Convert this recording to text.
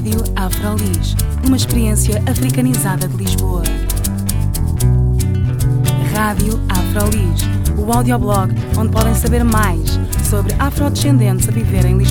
Rádio Afrolis, uma experiência africanizada de Lisboa. Rádio Afrolis, o audioblog onde podem saber mais sobre afrodescendentes a viver em Lisboa.